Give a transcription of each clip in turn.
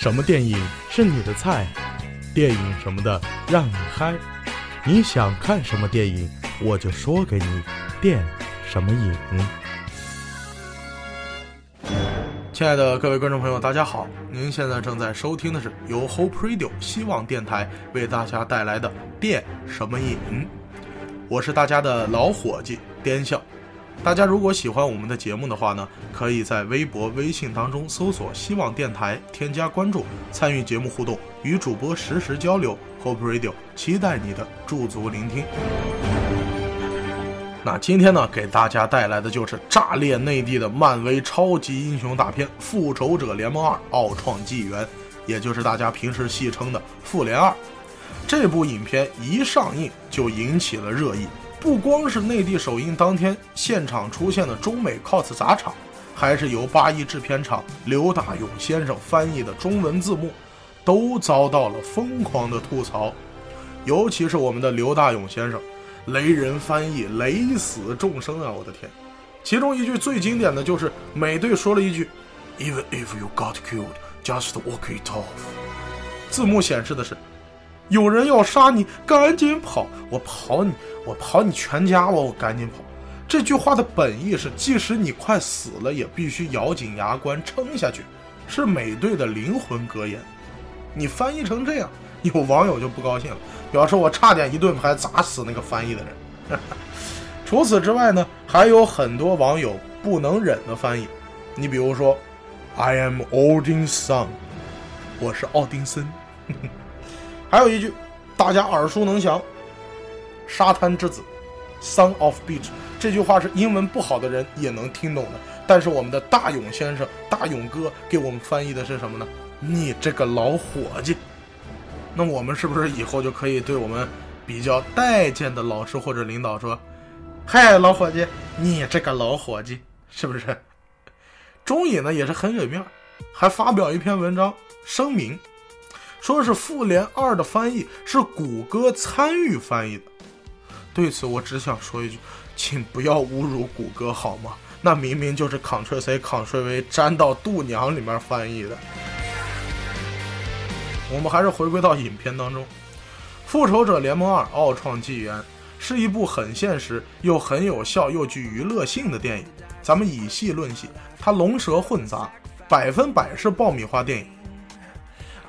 什么电影是你的菜？电影什么的让你嗨。你想看什么电影，我就说给你电什么影。亲爱的各位观众朋友，大家好！您现在正在收听的是由 Hope Radio 希望电台为大家带来的《电什么影》，我是大家的老伙计颠笑。大家如果喜欢我们的节目的话呢，可以在微博、微信当中搜索“希望电台”，添加关注，参与节目互动，与主播实时交流。Hope Radio 期待你的驻足聆听。那今天呢，给大家带来的就是炸裂内地的漫威超级英雄大片《复仇者联盟二：奥创纪元》，也就是大家平时戏称的《复联二》。这部影片一上映就引起了热议。不光是内地首映当天现场出现的中美 cos 砸场，还是由八一制片厂刘大勇先生翻译的中文字幕，都遭到了疯狂的吐槽。尤其是我们的刘大勇先生，雷人翻译雷死众生啊！我的天，其中一句最经典的就是美队说了一句：“Even if you got killed, just walk it off。”字幕显示的是。有人要杀你，赶紧跑！我跑你，我跑你全家！我我赶紧跑！这句话的本意是，即使你快死了，也必须咬紧牙关撑下去，是美队的灵魂格言。你翻译成这样，有网友就不高兴了，表示我差点一顿牌砸死那个翻译的人。除此之外呢，还有很多网友不能忍的翻译。你比如说，I am Odin's son，我是奥丁森。还有一句，大家耳熟能详，“沙滩之子 ”，“Son of Beach”，这句话是英文不好的人也能听懂的。但是我们的大勇先生、大勇哥给我们翻译的是什么呢？你这个老伙计。那我们是不是以后就可以对我们比较待见的老师或者领导说：“嗨，老伙计，你这个老伙计，是不是？”中野呢也是很给面，还发表一篇文章声明。说是《复联二》的翻译是谷歌参与翻译的，对此我只想说一句，请不要侮辱谷歌好吗？那明明就是 Ctrl C Ctrl V 粘到度娘里面翻译的。我们还是回归到影片当中，《复仇者联盟二：奥创纪元》是一部很现实又很有效又具娱乐性的电影。咱们以戏论戏，它龙蛇混杂，百分百是爆米花电影。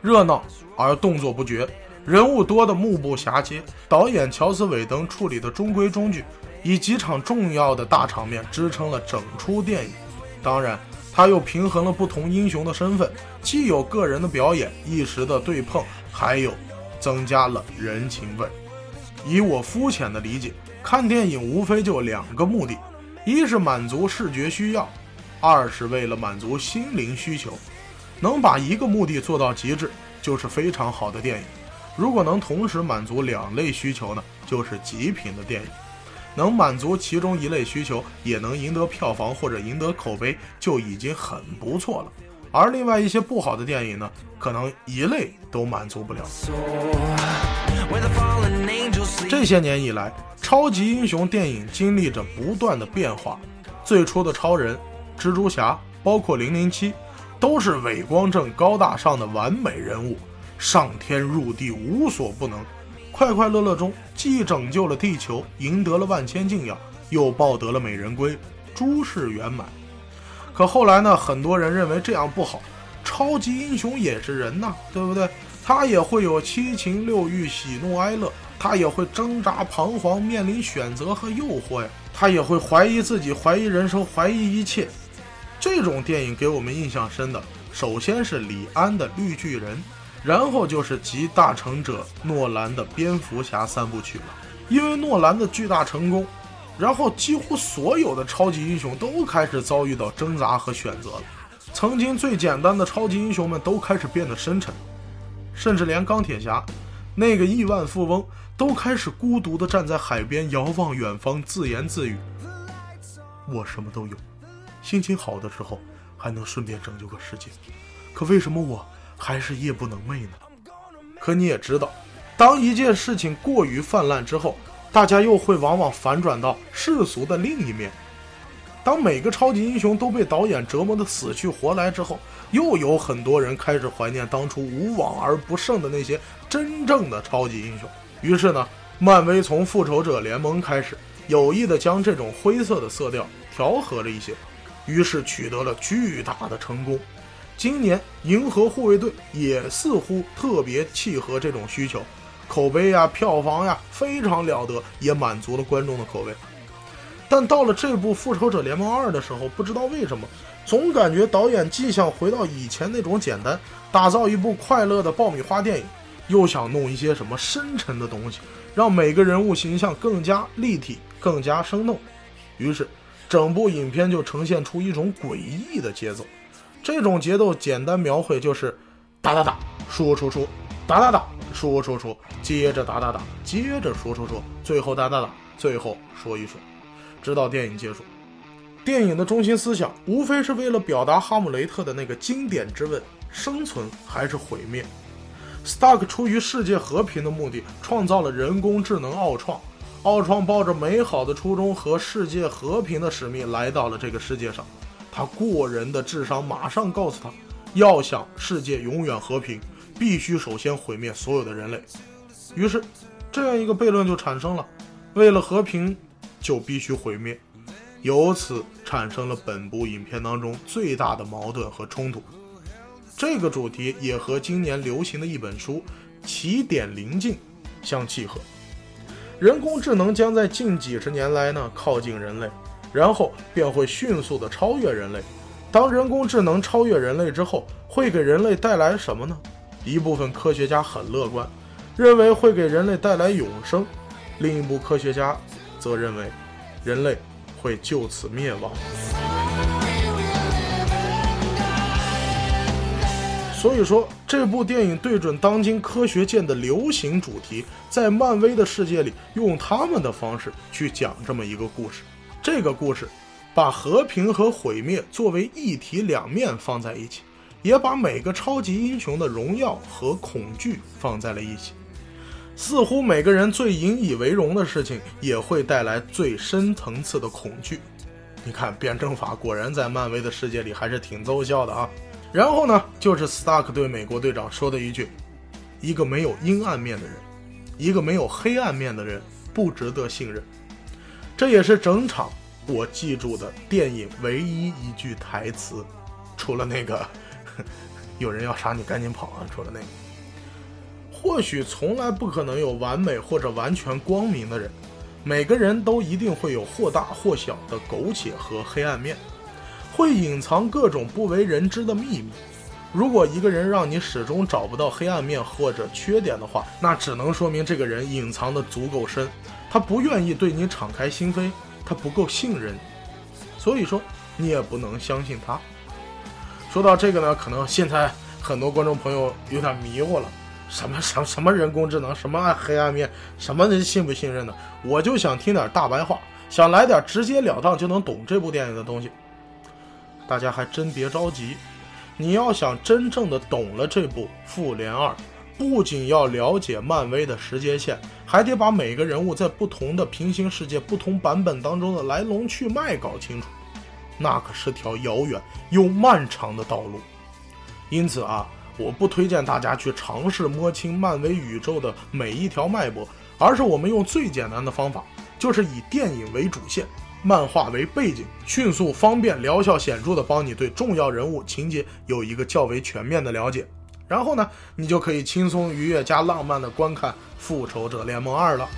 热闹而动作不绝，人物多的目不暇接。导演乔斯·韦登处理的中规中矩，以几场重要的大场面支撑了整出电影。当然，他又平衡了不同英雄的身份，既有个人的表演、一时的对碰，还有增加了人情味。以我肤浅的理解，看电影无非就两个目的：一是满足视觉需要，二是为了满足心灵需求。能把一个目的做到极致，就是非常好的电影；如果能同时满足两类需求呢，就是极品的电影。能满足其中一类需求，也能赢得票房或者赢得口碑，就已经很不错了。而另外一些不好的电影呢，可能一类都满足不了。这些年以来，超级英雄电影经历着不断的变化。最初的超人、蜘蛛侠，包括零零七。都是伟光正、高大上的完美人物，上天入地无所不能，快快乐乐中既拯救了地球，赢得了万千敬仰，又抱得了美人归，诸事圆满。可后来呢？很多人认为这样不好，超级英雄也是人呐，对不对？他也会有七情六欲、喜怒哀乐，他也会挣扎彷徨，面临选择和诱惑呀，他也会怀疑自己，怀疑人生，怀疑一切。这种电影给我们印象深的，首先是李安的《绿巨人》，然后就是集大成者诺兰的《蝙蝠侠》三部曲了。因为诺兰的巨大成功，然后几乎所有的超级英雄都开始遭遇到挣扎和选择了。曾经最简单的超级英雄们都开始变得深沉，甚至连钢铁侠那个亿万富翁都开始孤独地站在海边，遥望远方，自言自语：“我什么都有。”心情好的时候，还能顺便拯救个世界，可为什么我还是夜不能寐呢？可你也知道，当一件事情过于泛滥之后，大家又会往往反转到世俗的另一面。当每个超级英雄都被导演折磨得死去活来之后，又有很多人开始怀念当初无往而不胜的那些真正的超级英雄。于是呢，漫威从复仇者联盟开始，有意的将这种灰色的色调调和了一些，于是取得了巨大的成功。今年银河护卫队也似乎特别契合这种需求，口碑呀、票房呀非常了得，也满足了观众的口味。但到了这部《复仇者联盟二》的时候，不知道为什么，总感觉导演既想回到以前那种简单，打造一部快乐的爆米花电影，又想弄一些什么深沉的东西，让每个人物形象更加立体、更加生动。于是，整部影片就呈现出一种诡异的节奏。这种节奏简单描绘就是：打打打，说说说，打打打，说说说，接着打打打，接着说说说，最后打打打，最后说一说。直到电影结束，电影的中心思想无非是为了表达哈姆雷特的那个经典之问：生存还是毁灭？Stark 出于世界和平的目的，创造了人工智能奥创。奥创抱着美好的初衷和世界和平的使命来到了这个世界上。他过人的智商马上告诉他，要想世界永远和平，必须首先毁灭所有的人类。于是，这样一个悖论就产生了：为了和平。就必须毁灭，由此产生了本部影片当中最大的矛盾和冲突。这个主题也和今年流行的一本书《起点临近》相契合。人工智能将在近几十年来呢靠近人类，然后便会迅速的超越人类。当人工智能超越人类之后，会给人类带来什么呢？一部分科学家很乐观，认为会给人类带来永生；另一部科学家。则认为，人类会就此灭亡。所以说，这部电影对准当今科学界的流行主题，在漫威的世界里，用他们的方式去讲这么一个故事。这个故事，把和平和毁灭作为一体两面放在一起，也把每个超级英雄的荣耀和恐惧放在了一起。似乎每个人最引以为荣的事情，也会带来最深层次的恐惧。你看，辩证法果然在漫威的世界里还是挺奏效的啊。然后呢，就是 Stark 对美国队长说的一句：“一个没有阴暗面的人，一个没有黑暗面的人，不值得信任。”这也是整场我记住的电影唯一一句台词，除了那个“ 有人要杀你，赶紧跑啊”，除了那个。或许从来不可能有完美或者完全光明的人，每个人都一定会有或大或小的苟且和黑暗面，会隐藏各种不为人知的秘密。如果一个人让你始终找不到黑暗面或者缺点的话，那只能说明这个人隐藏的足够深，他不愿意对你敞开心扉，他不够信任，所以说你也不能相信他。说到这个呢，可能现在很多观众朋友有点迷糊了。什么什什么人工智能，什么黑暗面，什么人信不信任的？我就想听点大白话，想来点直截了当就能懂这部电影的东西。大家还真别着急，你要想真正的懂了这部《复联二》，不仅要了解漫威的时间线，还得把每个人物在不同的平行世界、不同版本当中的来龙去脉搞清楚，那可是条遥远又漫长的道路。因此啊。我不推荐大家去尝试摸清漫威宇宙的每一条脉搏，而是我们用最简单的方法，就是以电影为主线，漫画为背景，迅速、方便、疗效显著的帮你对重要人物情节有一个较为全面的了解。然后呢，你就可以轻松、愉悦加浪漫的观看《复仇者联盟二》了。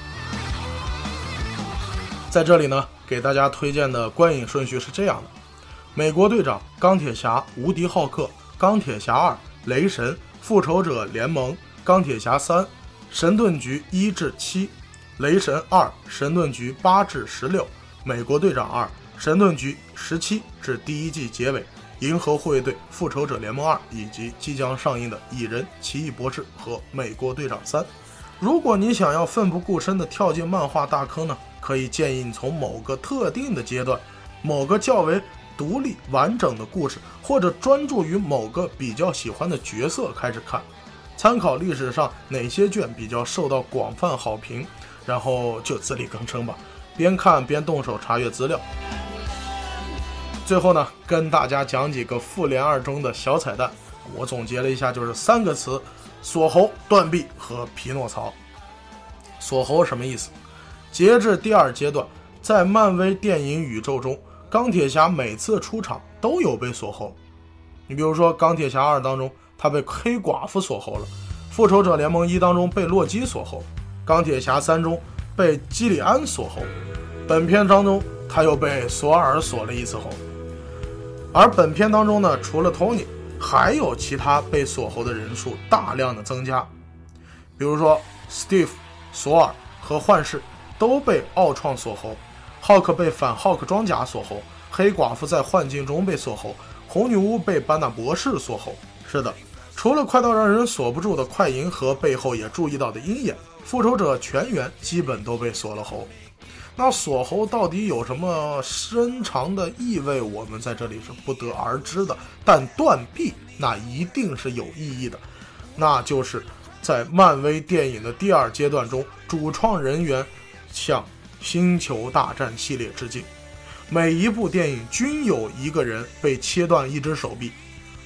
在这里呢，给大家推荐的观影顺序是这样的：美国队长、钢铁侠、无敌浩克、钢铁侠二。雷神、复仇者联盟、钢铁侠三、神盾局一至七、雷神二、神盾局八至十六、美国队长二、神盾局十七至第一季结尾、银河护卫队、复仇者联盟二以及即将上映的蚁人、奇异博士和美国队长三。如果你想要奋不顾身地跳进漫画大坑呢，可以建议你从某个特定的阶段，某个较为。独立完整的故事，或者专注于某个比较喜欢的角色开始看，参考历史上哪些卷比较受到广泛好评，然后就自力更生吧，边看边动手查阅资料。最后呢，跟大家讲几个《复联二》中的小彩蛋。我总结了一下，就是三个词：锁喉、断臂和匹诺曹。锁喉什么意思？截至第二阶段，在漫威电影宇宙中，钢铁侠每次出场都有被锁喉。你比如说，《钢铁侠二》当中，他被黑寡妇锁喉了；《复仇者联盟一》当中被洛基锁喉；《钢铁侠三》中被基里安锁喉。本片当中，他又被索尔锁了一次喉。而本片当中呢，除了 Tony，还有其他被锁喉的人数大量的增加，比如说 Steve、索尔和幻视都被奥创锁喉，浩克被反浩克装甲锁喉，黑寡妇在幻境中被锁喉，红女巫被班纳博士锁喉。是的，除了快到让人锁不住的快银河背后也注意到的鹰眼，复仇者全员基本都被锁了喉。那锁喉到底有什么深长的意味？我们在这里是不得而知的。但断臂那一定是有意义的，那就是在漫威电影的第二阶段中，主创人员向《星球大战》系列致敬。每一部电影均有一个人被切断一只手臂，《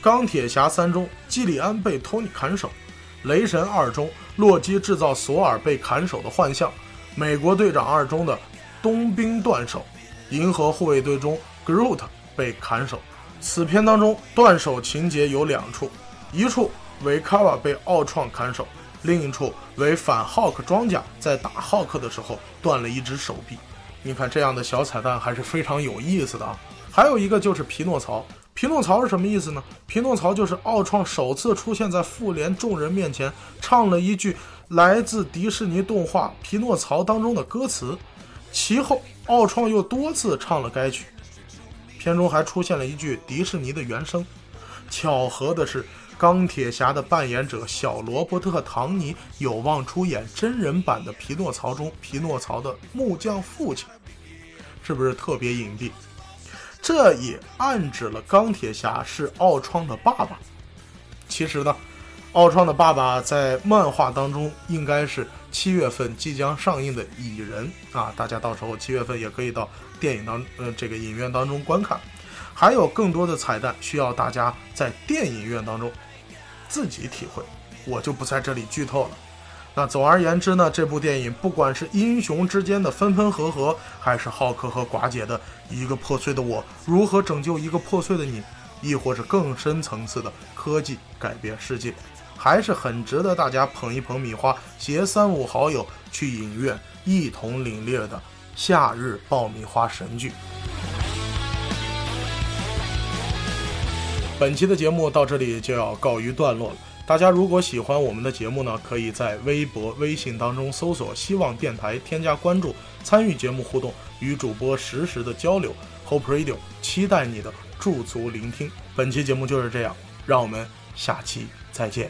钢铁侠三》中基里安被托尼砍手，《雷神二》中洛基制造索尔被砍手的幻象，《美国队长二》中的。冬兵断手，银河护卫队中 Groot 被砍手。此片当中断手情节有两处，一处为卡瓦被奥创砍手，另一处为反浩克装甲在打浩克的时候断了一只手臂。你看这样的小彩蛋还是非常有意思的啊。还有一个就是匹诺曹，匹诺曹是什么意思呢？匹诺曹就是奥创首次出现在复联众人面前，唱了一句来自迪士尼动画《匹诺曹》当中的歌词。其后，奥创又多次唱了该曲，片中还出现了一句迪士尼的原声。巧合的是，钢铁侠的扮演者小罗伯特·唐尼有望出演真人版的《匹诺曹》中匹诺曹的木匠父亲，是不是特别隐蔽？这也暗指了钢铁侠是奥创的爸爸。其实呢？奥创的爸爸在漫画当中应该是七月份即将上映的《蚁人》啊，大家到时候七月份也可以到电影当呃这个影院当中观看，还有更多的彩蛋需要大家在电影院当中自己体会，我就不在这里剧透了。那总而言之呢，这部电影不管是英雄之间的分分合合，还是浩克和寡姐的一个破碎的我如何拯救一个破碎的你，亦或是更深层次的科技改变世界。还是很值得大家捧一捧米花，携三五好友去影院一同领略的夏日爆米花神剧。本期的节目到这里就要告一段落了。大家如果喜欢我们的节目呢，可以在微博、微信当中搜索“希望电台”，添加关注，参与节目互动，与主播实时的交流。Hope Radio 期待你的驻足聆听。本期节目就是这样，让我们下期。再见。